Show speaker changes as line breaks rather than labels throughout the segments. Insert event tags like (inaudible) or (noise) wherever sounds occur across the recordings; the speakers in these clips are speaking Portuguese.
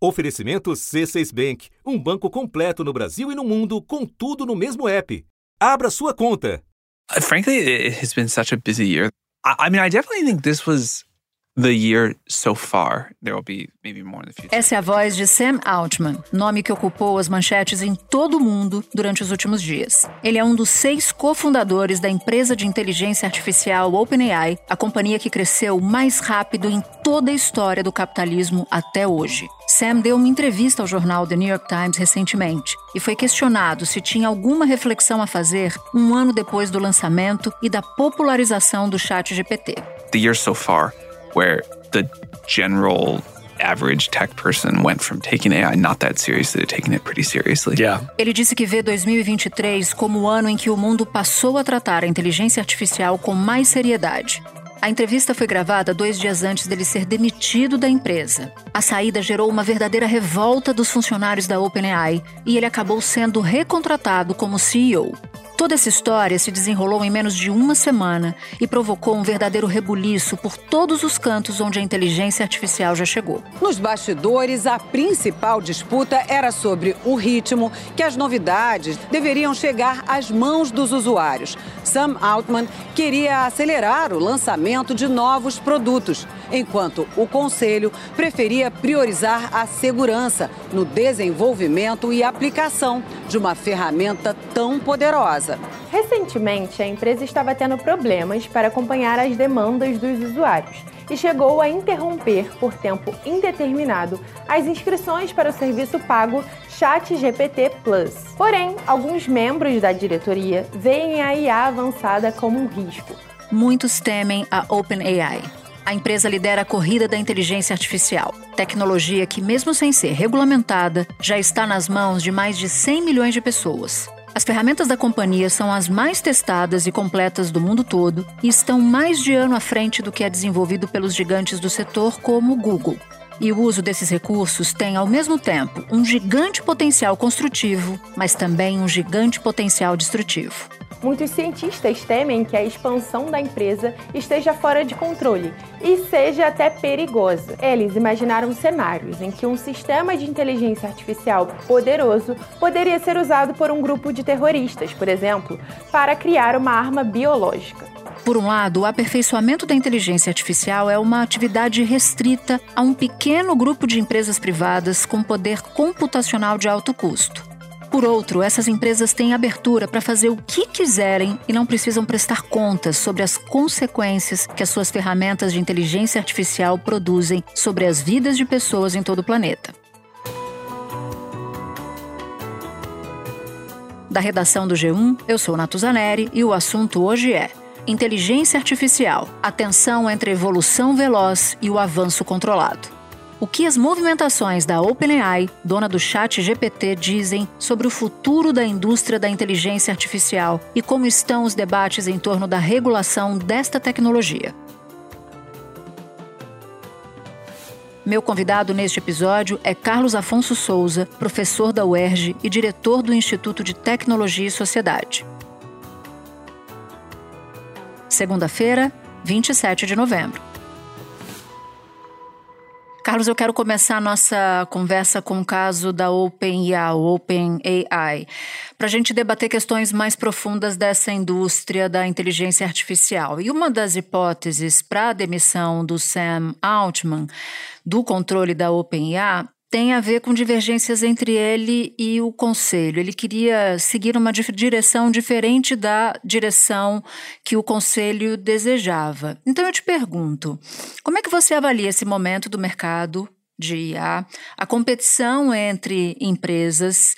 Oferecimento C6 Bank, um banco completo no Brasil e no mundo, com tudo no mesmo app. Abra sua conta.
Frankly, it has been such a busy year. I mean, I definitely think this was the year so far. There will be maybe more in the future.
Essa é a voz de Sam Altman, nome que ocupou as manchetes em todo o mundo durante os últimos dias. Ele é um dos seis cofundadores da empresa de inteligência artificial OpenAI, a companhia que cresceu mais rápido em toda a história do capitalismo até hoje. Sam deu uma entrevista ao jornal The New York Times recentemente e foi questionado se tinha alguma reflexão a fazer um ano depois do lançamento e da popularização do chat GPT.
The year so far where the general average tech person went from taking AI not that seriously to taking it pretty seriously.
Yeah.
Ele disse que vê 2023 como o ano em que o mundo passou a tratar a inteligência artificial com mais seriedade. A entrevista foi gravada dois dias antes dele ser demitido da empresa. A saída gerou uma verdadeira revolta dos funcionários da OpenAI e ele acabou sendo recontratado como CEO. Toda essa história se desenrolou em menos de uma semana e provocou um verdadeiro rebuliço por todos os cantos onde a inteligência artificial já chegou.
Nos bastidores, a principal disputa era sobre o ritmo que as novidades deveriam chegar às mãos dos usuários. Sam Altman queria acelerar o lançamento de novos produtos, enquanto o conselho preferia priorizar a segurança no desenvolvimento e aplicação de uma ferramenta tão poderosa.
Recentemente, a empresa estava tendo problemas para acompanhar as demandas dos usuários e chegou a interromper por tempo indeterminado as inscrições para o serviço pago ChatGPT Plus. Porém, alguns membros da diretoria veem a IA avançada como um risco.
Muitos temem a OpenAI. A empresa lidera a corrida da inteligência artificial, tecnologia que, mesmo sem ser regulamentada, já está nas mãos de mais de 100 milhões de pessoas. As ferramentas da companhia são as mais testadas e completas do mundo todo e estão mais de ano à frente do que é desenvolvido pelos gigantes do setor, como o Google. E o uso desses recursos tem, ao mesmo tempo, um gigante potencial construtivo, mas também um gigante potencial destrutivo.
Muitos cientistas temem que a expansão da empresa esteja fora de controle e seja até perigosa. Eles imaginaram cenários em que um sistema de inteligência artificial poderoso poderia ser usado por um grupo de terroristas, por exemplo, para criar uma arma biológica.
Por um lado, o aperfeiçoamento da inteligência artificial é uma atividade restrita a um pequeno grupo de empresas privadas com poder computacional de alto custo. Por outro, essas empresas têm abertura para fazer o que quiserem e não precisam prestar contas sobre as consequências que as suas ferramentas de inteligência artificial produzem sobre as vidas de pessoas em todo o planeta. Da redação do G1, eu sou Natuzaneri e o assunto hoje é Inteligência Artificial, a tensão entre evolução veloz e o avanço controlado o que as movimentações da OpenAI, dona do chat GPT, dizem sobre o futuro da indústria da inteligência artificial e como estão os debates em torno da regulação desta tecnologia. Meu convidado neste episódio é Carlos Afonso Souza, professor da UERJ e diretor do Instituto de Tecnologia e Sociedade. Segunda-feira, 27 de novembro. Carlos, eu quero começar a nossa conversa com o caso da OpenAI, OpenAI, para a gente debater questões mais profundas dessa indústria da inteligência artificial. E uma das hipóteses para a demissão do Sam Altman do controle da OpenAI tem a ver com divergências entre ele e o conselho. Ele queria seguir uma direção diferente da direção que o conselho desejava. Então eu te pergunto, como é que você avalia esse momento do mercado de IA, a competição entre empresas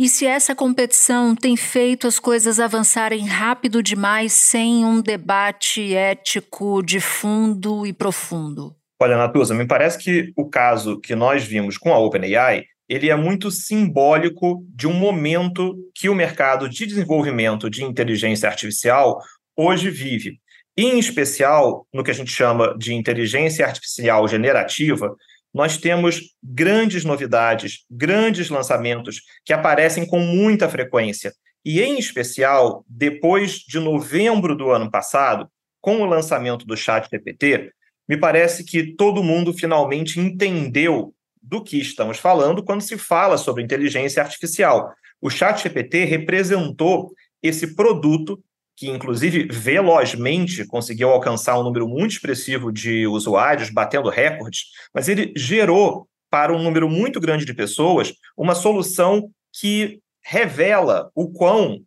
e se essa competição tem feito as coisas avançarem rápido demais sem um debate ético de fundo e profundo?
Olha, Natuza, me parece que o caso que nós vimos com a OpenAI, ele é muito simbólico de um momento que o mercado de desenvolvimento de inteligência artificial hoje vive. Em especial, no que a gente chama de inteligência artificial generativa, nós temos grandes novidades, grandes lançamentos que aparecem com muita frequência. E, em especial, depois de novembro do ano passado, com o lançamento do Chat GPT, me parece que todo mundo finalmente entendeu do que estamos falando quando se fala sobre inteligência artificial. O ChatGPT representou esse produto que inclusive velozmente conseguiu alcançar um número muito expressivo de usuários, batendo recordes, mas ele gerou para um número muito grande de pessoas uma solução que revela o quão,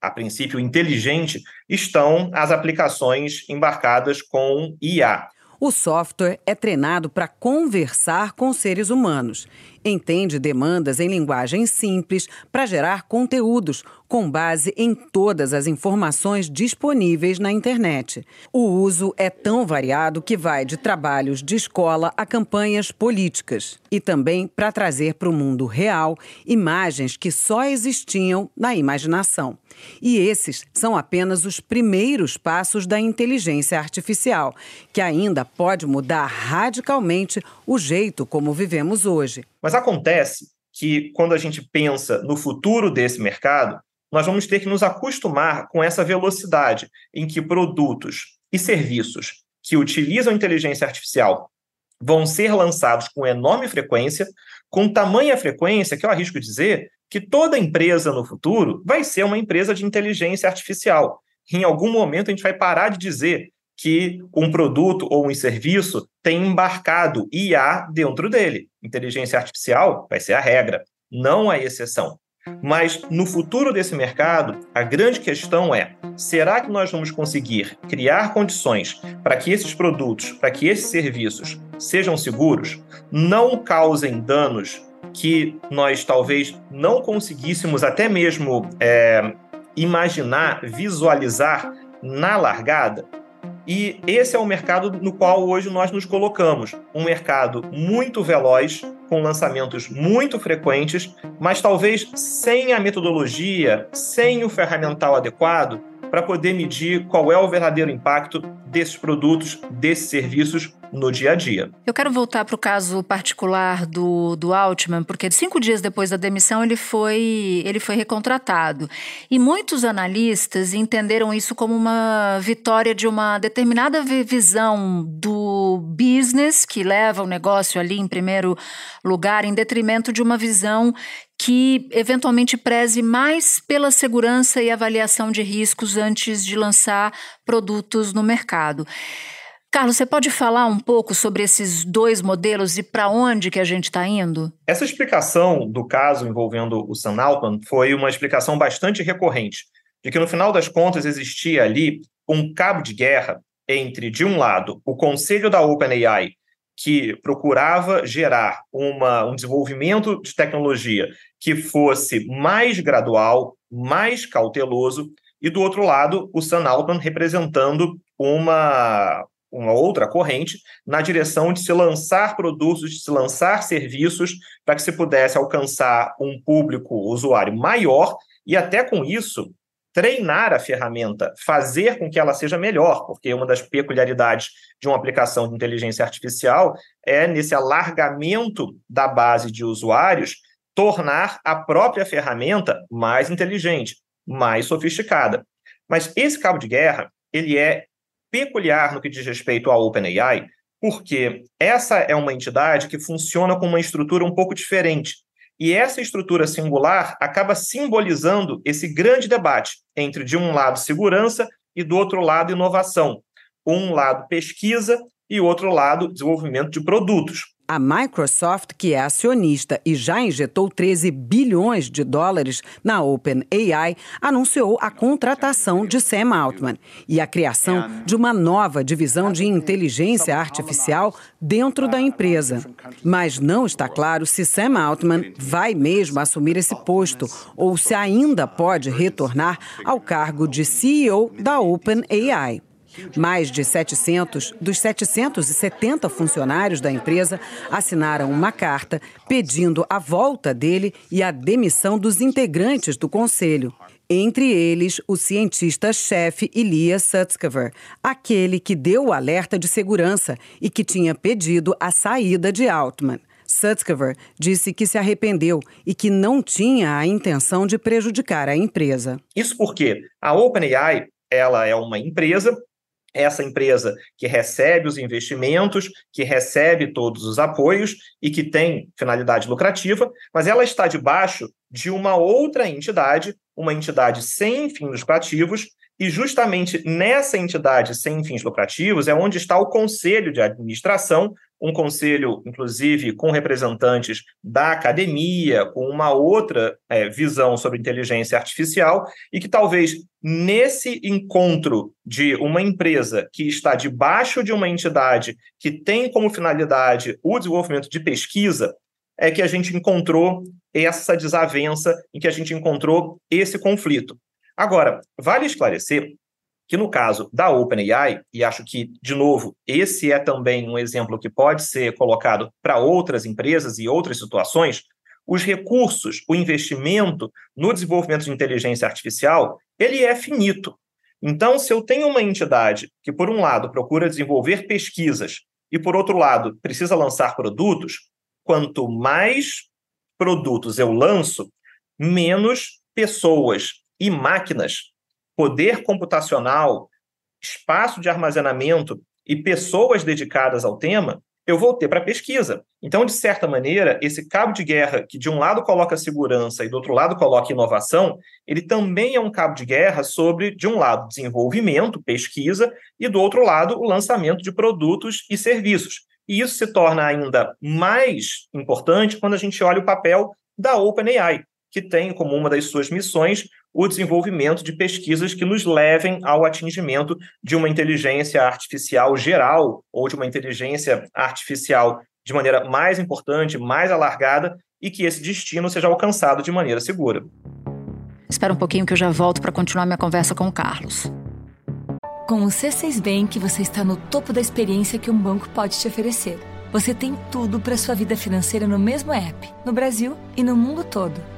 a princípio inteligente, estão as aplicações embarcadas com IA.
O software é treinado para conversar com seres humanos. Entende demandas em linguagem simples para gerar conteúdos com base em todas as informações disponíveis na internet. O uso é tão variado que vai de trabalhos de escola a campanhas políticas e também para trazer para o mundo real imagens que só existiam na imaginação. E esses são apenas os primeiros passos da inteligência artificial, que ainda pode mudar radicalmente o jeito como vivemos hoje.
Mas acontece que, quando a gente pensa no futuro desse mercado, nós vamos ter que nos acostumar com essa velocidade em que produtos e serviços que utilizam inteligência artificial vão ser lançados com enorme frequência, com tamanha frequência que eu arrisco dizer que toda empresa no futuro vai ser uma empresa de inteligência artificial. Em algum momento a gente vai parar de dizer que um produto ou um serviço tem embarcado IA dentro dele. Inteligência artificial vai ser a regra, não a exceção. Mas no futuro desse mercado, a grande questão é: será que nós vamos conseguir criar condições para que esses produtos, para que esses serviços sejam seguros, não causem danos que nós talvez não conseguíssemos até mesmo é, imaginar, visualizar na largada? E esse é o mercado no qual hoje nós nos colocamos. Um mercado muito veloz, com lançamentos muito frequentes, mas talvez sem a metodologia, sem o ferramental adequado para poder medir qual é o verdadeiro impacto desses produtos, desses serviços no dia a dia.
Eu quero voltar para o caso particular do, do Altman, porque cinco dias depois da demissão ele foi, ele foi recontratado. E muitos analistas entenderam isso como uma vitória de uma determinada visão do business, que leva o negócio ali em primeiro lugar, em detrimento de uma visão que eventualmente preze mais pela segurança e avaliação de riscos antes de lançar produtos no mercado. Carlos, você pode falar um pouco sobre esses dois modelos e para onde que a gente está indo?
Essa explicação do caso envolvendo o Sam Altman foi uma explicação bastante recorrente, de que no final das contas existia ali um cabo de guerra entre, de um lado, o conselho da OpenAI, que procurava gerar uma, um desenvolvimento de tecnologia que fosse mais gradual, mais cauteloso, e do outro lado, o Sam Altman representando uma, uma outra corrente na direção de se lançar produtos, de se lançar serviços para que se pudesse alcançar um público usuário maior e até com isso treinar a ferramenta, fazer com que ela seja melhor, porque uma das peculiaridades de uma aplicação de inteligência artificial é nesse alargamento da base de usuários tornar a própria ferramenta mais inteligente, mais sofisticada. Mas esse cabo de guerra, ele é peculiar no que diz respeito ao OpenAI, porque essa é uma entidade que funciona com uma estrutura um pouco diferente. E essa estrutura singular acaba simbolizando esse grande debate entre, de um lado, segurança e, do outro lado, inovação. Um lado, pesquisa e, outro lado, desenvolvimento de produtos.
A Microsoft, que é acionista e já injetou 13 bilhões de dólares na OpenAI, anunciou a contratação de Sam Altman e a criação de uma nova divisão de inteligência artificial dentro da empresa. Mas não está claro se Sam Altman vai mesmo assumir esse posto ou se ainda pode retornar ao cargo de CEO da OpenAI. Mais de 700 dos 770 funcionários da empresa assinaram uma carta pedindo a volta dele e a demissão dos integrantes do conselho. Entre eles, o cientista-chefe Elias Sutskever, aquele que deu o alerta de segurança e que tinha pedido a saída de Altman. Sutskever disse que se arrependeu e que não tinha a intenção de prejudicar a empresa.
Isso porque a OpenAI ela é uma empresa essa empresa que recebe os investimentos, que recebe todos os apoios e que tem finalidade lucrativa, mas ela está debaixo de uma outra entidade, uma entidade sem fins lucrativos, e justamente nessa entidade sem fins lucrativos é onde está o conselho de administração, um conselho, inclusive, com representantes da academia, com uma outra é, visão sobre inteligência artificial, e que talvez nesse encontro de uma empresa que está debaixo de uma entidade que tem como finalidade o desenvolvimento de pesquisa, é que a gente encontrou essa desavença, em que a gente encontrou esse conflito. Agora, vale esclarecer que no caso da OpenAI, e acho que, de novo, esse é também um exemplo que pode ser colocado para outras empresas e outras situações, os recursos, o investimento no desenvolvimento de inteligência artificial, ele é finito. Então, se eu tenho uma entidade que, por um lado, procura desenvolver pesquisas e, por outro lado, precisa lançar produtos, quanto mais produtos eu lanço, menos pessoas e máquinas, poder computacional, espaço de armazenamento e pessoas dedicadas ao tema, eu vou ter para pesquisa. Então, de certa maneira, esse cabo de guerra que de um lado coloca segurança e do outro lado coloca inovação, ele também é um cabo de guerra sobre, de um lado, desenvolvimento, pesquisa, e do outro lado, o lançamento de produtos e serviços. E isso se torna ainda mais importante quando a gente olha o papel da OpenAI, que tem como uma das suas missões o desenvolvimento de pesquisas que nos levem ao atingimento de uma inteligência artificial geral ou de uma inteligência artificial de maneira mais importante, mais alargada e que esse destino seja alcançado de maneira segura.
Espera um pouquinho que eu já volto para continuar minha conversa com o Carlos.
Com o C6 Bank, você está no topo da experiência que um banco pode te oferecer. Você tem tudo para sua vida financeira no mesmo app, no Brasil e no mundo todo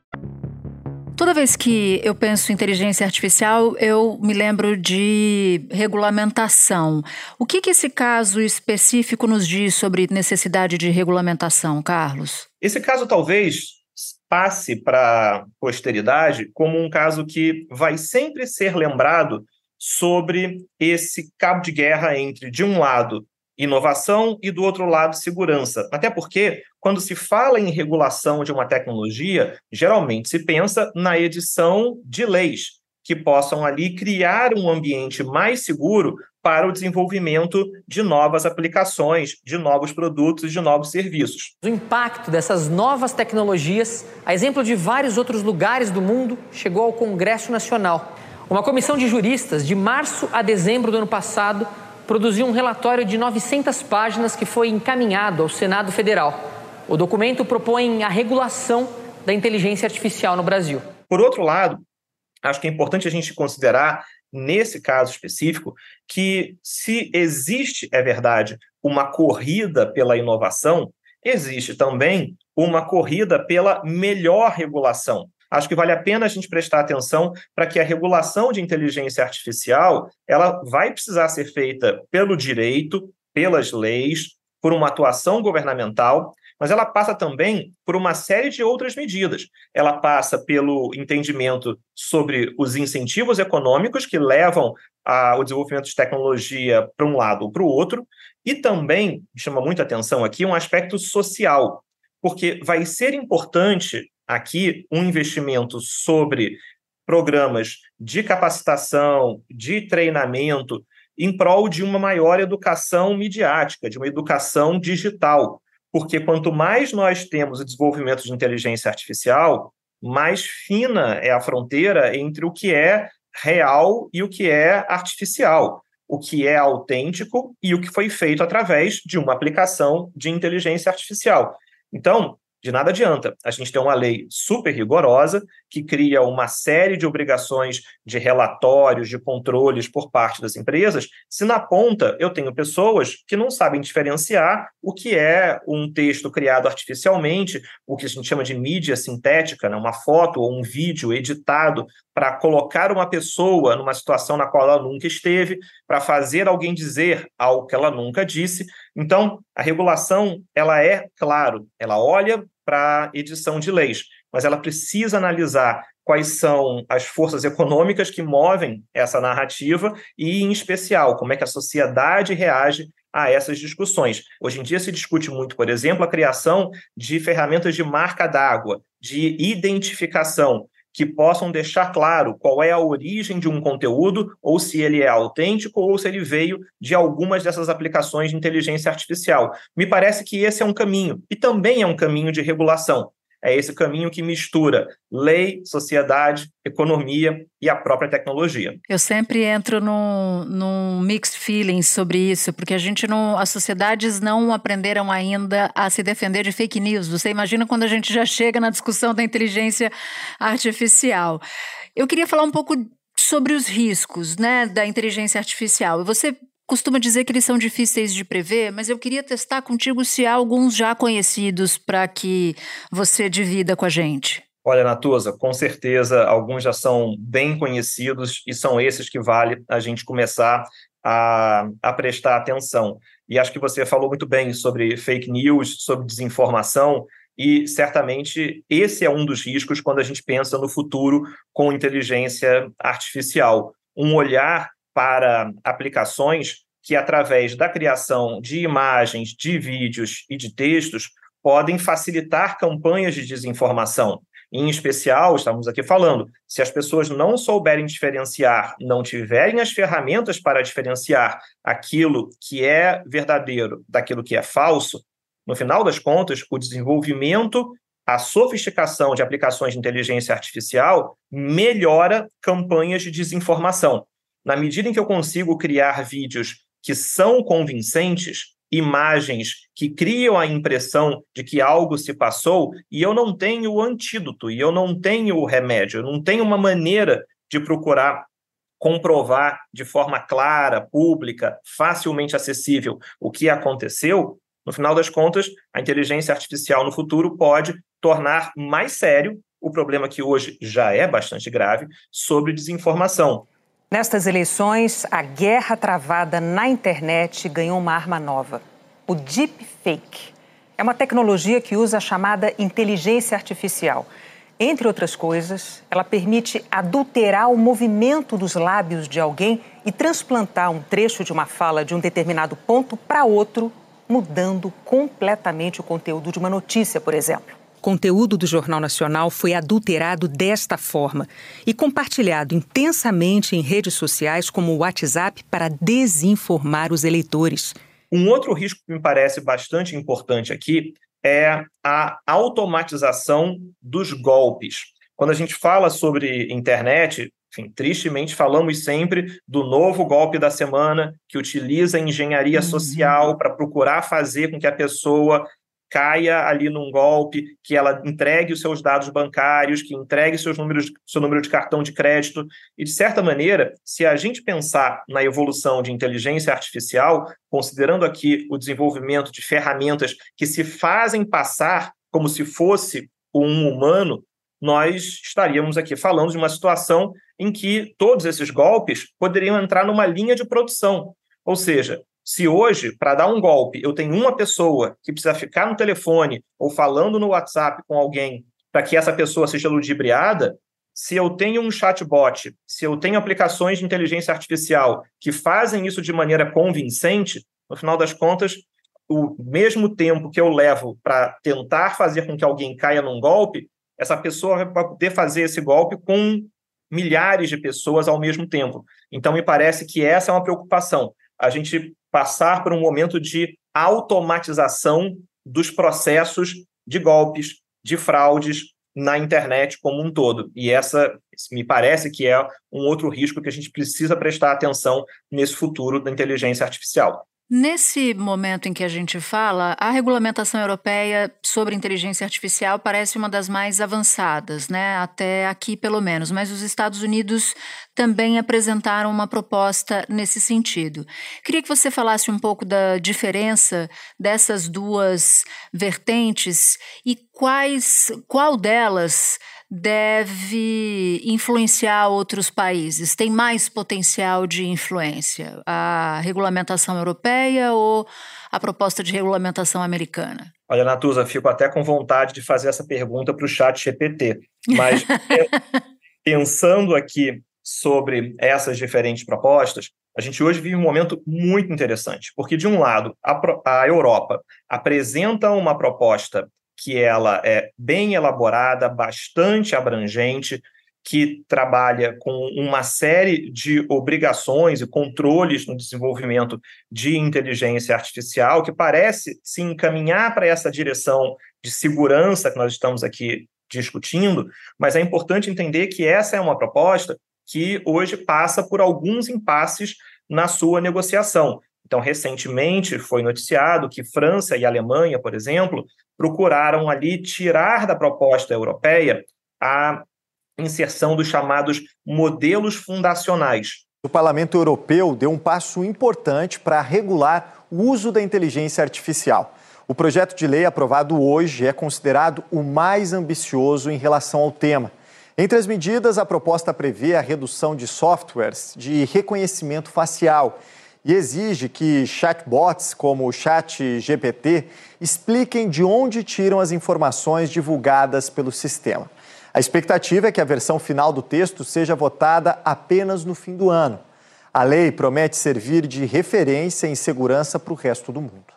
Toda vez que eu penso em inteligência artificial, eu me lembro de regulamentação. O que, que esse caso específico nos diz sobre necessidade de regulamentação, Carlos?
Esse caso talvez passe para a posteridade como um caso que vai sempre ser lembrado sobre esse cabo de guerra entre, de um lado, inovação e, do outro lado, segurança. Até porque, quando se fala em regulação de uma tecnologia, geralmente se pensa na edição de leis que possam ali criar um ambiente mais seguro para o desenvolvimento de novas aplicações, de novos produtos e de novos serviços.
O impacto dessas novas tecnologias, a exemplo de vários outros lugares do mundo, chegou ao Congresso Nacional. Uma comissão de juristas, de março a dezembro do ano passado, produziu um relatório de 900 páginas que foi encaminhado ao Senado Federal. O documento propõe a regulação da inteligência artificial no Brasil.
Por outro lado, acho que é importante a gente considerar, nesse caso específico, que se existe, é verdade, uma corrida pela inovação, existe também uma corrida pela melhor regulação acho que vale a pena a gente prestar atenção para que a regulação de inteligência artificial ela vai precisar ser feita pelo direito, pelas leis, por uma atuação governamental, mas ela passa também por uma série de outras medidas. Ela passa pelo entendimento sobre os incentivos econômicos que levam ao desenvolvimento de tecnologia para um lado ou para o outro, e também, chama muita atenção aqui, um aspecto social, porque vai ser importante aqui um investimento sobre programas de capacitação, de treinamento, em prol de uma maior educação midiática, de uma educação digital. Porque quanto mais nós temos o desenvolvimento de inteligência artificial, mais fina é a fronteira entre o que é real e o que é artificial, o que é autêntico e o que foi feito através de uma aplicação de inteligência artificial. Então, de nada adianta a gente ter uma lei super rigorosa que cria uma série de obrigações de relatórios, de controles por parte das empresas, se na ponta eu tenho pessoas que não sabem diferenciar o que é um texto criado artificialmente, o que a gente chama de mídia sintética, né? uma foto ou um vídeo editado para colocar uma pessoa numa situação na qual ela nunca esteve, para fazer alguém dizer algo que ela nunca disse. Então, a regulação, ela é, claro, ela olha para edição de leis, mas ela precisa analisar quais são as forças econômicas que movem essa narrativa e, em especial, como é que a sociedade reage a essas discussões. Hoje em dia se discute muito, por exemplo, a criação de ferramentas de marca d'água, de identificação, que possam deixar claro qual é a origem de um conteúdo, ou se ele é autêntico, ou se ele veio de algumas dessas aplicações de inteligência artificial. Me parece que esse é um caminho, e também é um caminho de regulação. É esse caminho que mistura lei, sociedade, economia e a própria tecnologia.
Eu sempre entro num, num mixed feelings sobre isso, porque a gente não. As sociedades não aprenderam ainda a se defender de fake news. Você imagina quando a gente já chega na discussão da inteligência artificial. Eu queria falar um pouco sobre os riscos né, da inteligência artificial. Você costuma dizer que eles são difíceis de prever, mas eu queria testar contigo se há alguns já conhecidos para que você divida com a gente.
Olha, Natuza, com certeza alguns já são bem conhecidos e são esses que vale a gente começar a, a prestar atenção. E acho que você falou muito bem sobre fake news, sobre desinformação, e certamente esse é um dos riscos quando a gente pensa no futuro com inteligência artificial. Um olhar para aplicações que, através da criação de imagens, de vídeos e de textos, podem facilitar campanhas de desinformação. Em especial, estamos aqui falando, se as pessoas não souberem diferenciar, não tiverem as ferramentas para diferenciar aquilo que é verdadeiro daquilo que é falso, no final das contas, o desenvolvimento, a sofisticação de aplicações de inteligência artificial melhora campanhas de desinformação. Na medida em que eu consigo criar vídeos que são convincentes, imagens que criam a impressão de que algo se passou, e eu não tenho o antídoto, e eu não tenho o remédio, eu não tenho uma maneira de procurar comprovar de forma clara, pública, facilmente acessível o que aconteceu, no final das contas, a inteligência artificial no futuro pode tornar mais sério o problema que hoje já é bastante grave sobre desinformação.
Nestas eleições, a guerra travada na internet ganhou uma arma nova: o deepfake. É uma tecnologia que usa a chamada inteligência artificial. Entre outras coisas, ela permite adulterar o movimento dos lábios de alguém e transplantar um trecho de uma fala de um determinado ponto para outro, mudando completamente o conteúdo de uma notícia, por exemplo conteúdo do Jornal Nacional foi adulterado desta forma e compartilhado intensamente em redes sociais como o WhatsApp para desinformar os eleitores.
Um outro risco que me parece bastante importante aqui é a automatização dos golpes. Quando a gente fala sobre internet, enfim, tristemente falamos sempre do novo golpe da semana que utiliza a engenharia uhum. social para procurar fazer com que a pessoa caia ali num golpe, que ela entregue os seus dados bancários, que entregue seus números, seu número de cartão de crédito. E, de certa maneira, se a gente pensar na evolução de inteligência artificial, considerando aqui o desenvolvimento de ferramentas que se fazem passar como se fosse um humano, nós estaríamos aqui falando de uma situação em que todos esses golpes poderiam entrar numa linha de produção. Ou seja, se hoje, para dar um golpe, eu tenho uma pessoa que precisa ficar no telefone ou falando no WhatsApp com alguém para que essa pessoa seja ludibriada, se eu tenho um chatbot, se eu tenho aplicações de inteligência artificial que fazem isso de maneira convincente, no final das contas, o mesmo tempo que eu levo para tentar fazer com que alguém caia num golpe, essa pessoa vai poder fazer esse golpe com milhares de pessoas ao mesmo tempo. Então, me parece que essa é uma preocupação. A gente passar por um momento de automatização dos processos de golpes, de fraudes na internet como um todo. E essa me parece que é um outro risco que a gente precisa prestar atenção nesse futuro da inteligência artificial.
Nesse momento em que a gente fala, a regulamentação europeia sobre inteligência artificial parece uma das mais avançadas, né? Até aqui, pelo menos. Mas os Estados Unidos também apresentaram uma proposta nesse sentido. Queria que você falasse um pouco da diferença dessas duas vertentes e quais, qual delas deve influenciar outros países? Tem mais potencial de influência? A regulamentação europeia ou a proposta de regulamentação americana?
Olha, Natuza, fico até com vontade de fazer essa pergunta para o chat GPT, mas (laughs) pensando aqui sobre essas diferentes propostas, a gente hoje vive um momento muito interessante, porque, de um lado, a, a Europa apresenta uma proposta que ela é bem elaborada, bastante abrangente, que trabalha com uma série de obrigações e controles no desenvolvimento de inteligência artificial, que parece se encaminhar para essa direção de segurança que nós estamos aqui discutindo, mas é importante entender que essa é uma proposta que hoje passa por alguns impasses na sua negociação. Então, recentemente foi noticiado que França e Alemanha, por exemplo, procuraram ali tirar da proposta europeia a inserção dos chamados modelos fundacionais.
O Parlamento Europeu deu um passo importante para regular o uso da inteligência artificial. O projeto de lei aprovado hoje é considerado o mais ambicioso em relação ao tema. Entre as medidas, a proposta prevê a redução de softwares de reconhecimento facial e exige que chatbots como o Chat GPT expliquem de onde tiram as informações divulgadas pelo sistema. A expectativa é que a versão final do texto seja votada apenas no fim do ano. A lei promete servir de referência em segurança para o resto do mundo.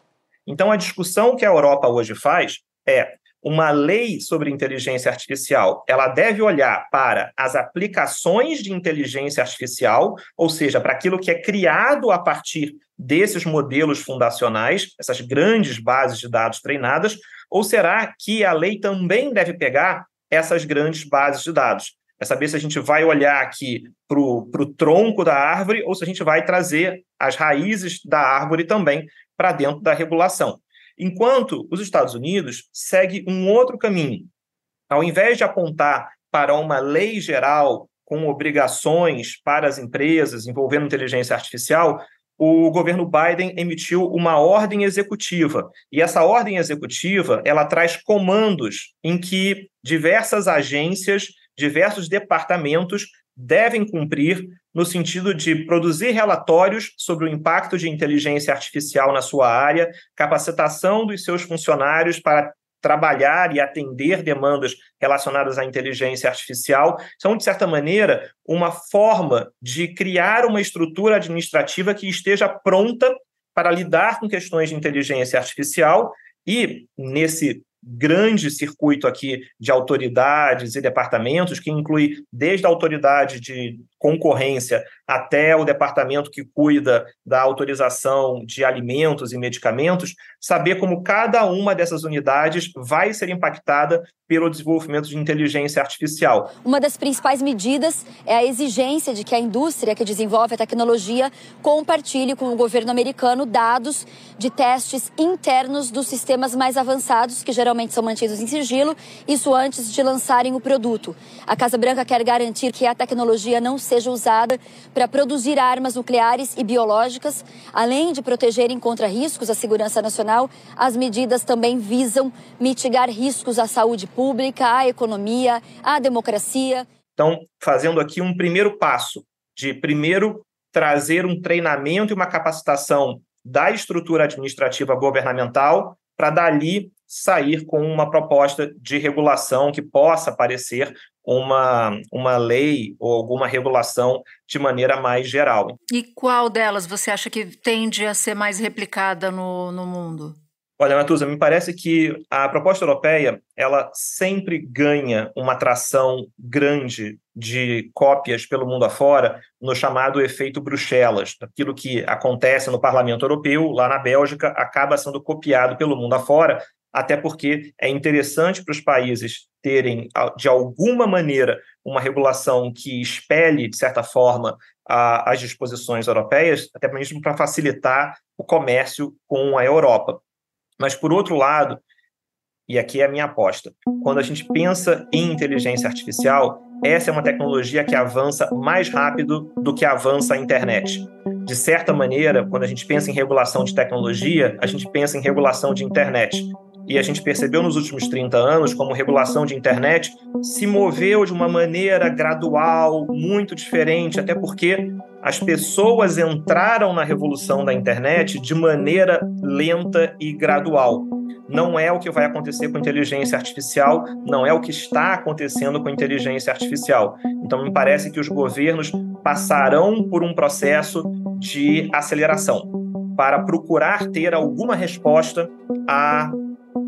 Então, a discussão que a Europa hoje faz é uma lei sobre inteligência artificial, ela deve olhar para as aplicações de inteligência artificial, ou seja, para aquilo que é criado a partir desses modelos fundacionais, essas grandes bases de dados treinadas, ou será que a lei também deve pegar essas grandes bases de dados? É saber se a gente vai olhar aqui para o tronco da árvore ou se a gente vai trazer as raízes da árvore também para dentro da regulação. Enquanto os Estados Unidos segue um outro caminho. Ao invés de apontar para uma lei geral com obrigações para as empresas envolvendo inteligência artificial, o governo Biden emitiu uma ordem executiva. E essa ordem executiva, ela traz comandos em que diversas agências, diversos departamentos devem cumprir no sentido de produzir relatórios sobre o impacto de inteligência artificial na sua área, capacitação dos seus funcionários para trabalhar e atender demandas relacionadas à inteligência artificial, são, de certa maneira, uma forma de criar uma estrutura administrativa que esteja pronta para lidar com questões de inteligência artificial e, nesse grande circuito aqui de autoridades e departamentos, que inclui desde a autoridade de concorrência até o departamento que cuida da autorização de alimentos e medicamentos, saber como cada uma dessas unidades vai ser impactada pelo desenvolvimento de inteligência artificial.
Uma das principais medidas é a exigência de que a indústria que desenvolve a tecnologia compartilhe com o governo americano dados de testes internos dos sistemas mais avançados, que geralmente são mantidos em sigilo, isso antes de lançarem o produto. A Casa Branca quer garantir que a tecnologia não seja seja usada para produzir armas nucleares e biológicas. Além de protegerem contra riscos à segurança nacional, as medidas também visam mitigar riscos à saúde pública, à economia, à democracia.
Então, fazendo aqui um primeiro passo de primeiro trazer um treinamento e uma capacitação da estrutura administrativa governamental para dali sair com uma proposta de regulação que possa parecer uma, uma lei ou alguma regulação de maneira mais geral.
E qual delas você acha que tende a ser mais replicada no, no mundo?
Olha, Natuza, me parece que a proposta europeia ela sempre ganha uma atração grande de cópias pelo mundo afora no chamado efeito Bruxelas. Aquilo que acontece no Parlamento Europeu, lá na Bélgica, acaba sendo copiado pelo mundo afora, até porque é interessante para os países terem, de alguma maneira, uma regulação que espelhe, de certa forma, a, as disposições europeias, até mesmo para facilitar o comércio com a Europa. Mas, por outro lado, e aqui é a minha aposta, quando a gente pensa em inteligência artificial, essa é uma tecnologia que avança mais rápido do que avança a internet. De certa maneira, quando a gente pensa em regulação de tecnologia, a gente pensa em regulação de internet e a gente percebeu nos últimos 30 anos como regulação de internet se moveu de uma maneira gradual, muito diferente, até porque as pessoas entraram na revolução da internet de maneira lenta e gradual. Não é o que vai acontecer com inteligência artificial, não é o que está acontecendo com inteligência artificial. Então, me parece que os governos passarão por um processo de aceleração para procurar ter alguma resposta a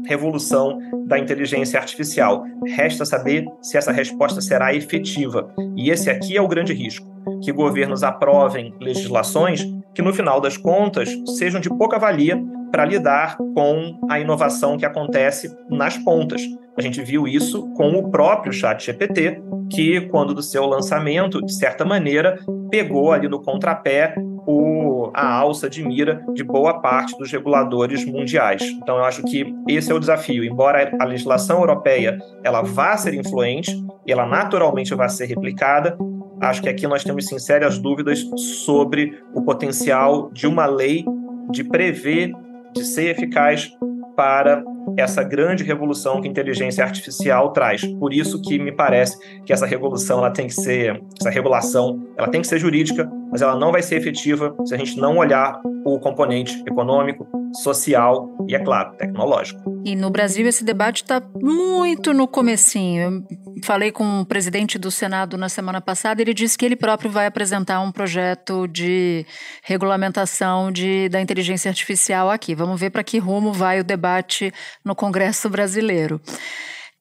revolução da inteligência artificial. Resta saber se essa resposta será efetiva. E esse aqui é o grande risco: que governos aprovem legislações que, no final das contas, sejam de pouca valia para lidar com a inovação que acontece nas pontas. A gente viu isso com o próprio Chat GPT, que, quando do seu lançamento, de certa maneira, pegou ali no contrapé o, a alça de mira de boa parte dos reguladores mundiais. Então, eu acho que esse é o desafio. Embora a legislação europeia ela vá ser influente, ela naturalmente vai ser replicada, acho que aqui nós temos sim sérias dúvidas sobre o potencial de uma lei de prever, de ser eficaz para essa grande revolução que a inteligência artificial traz. Por isso que me parece que essa revolução ela tem que ser, essa regulação, ela tem que ser jurídica, mas ela não vai ser efetiva se a gente não olhar o componente econômico, social e, é claro, tecnológico.
E no Brasil esse debate está muito no comecinho. Eu falei com o presidente do Senado na semana passada, ele disse que ele próprio vai apresentar um projeto de regulamentação de, da inteligência artificial aqui. Vamos ver para que rumo vai o debate no Congresso brasileiro.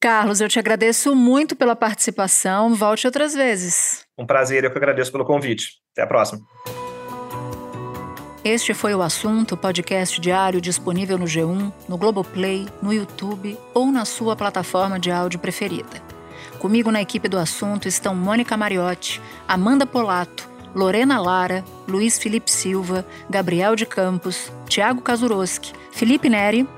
Carlos, eu te agradeço muito pela participação. Volte outras vezes.
Um prazer, eu que agradeço pelo convite. Até a próxima.
Este foi o assunto, podcast diário disponível no G1, no Globoplay, no YouTube ou na sua plataforma de áudio preferida. Comigo na equipe do assunto estão Mônica Mariotti, Amanda Polato, Lorena Lara, Luiz Felipe Silva, Gabriel de Campos, Tiago Kazuroski, Felipe Neri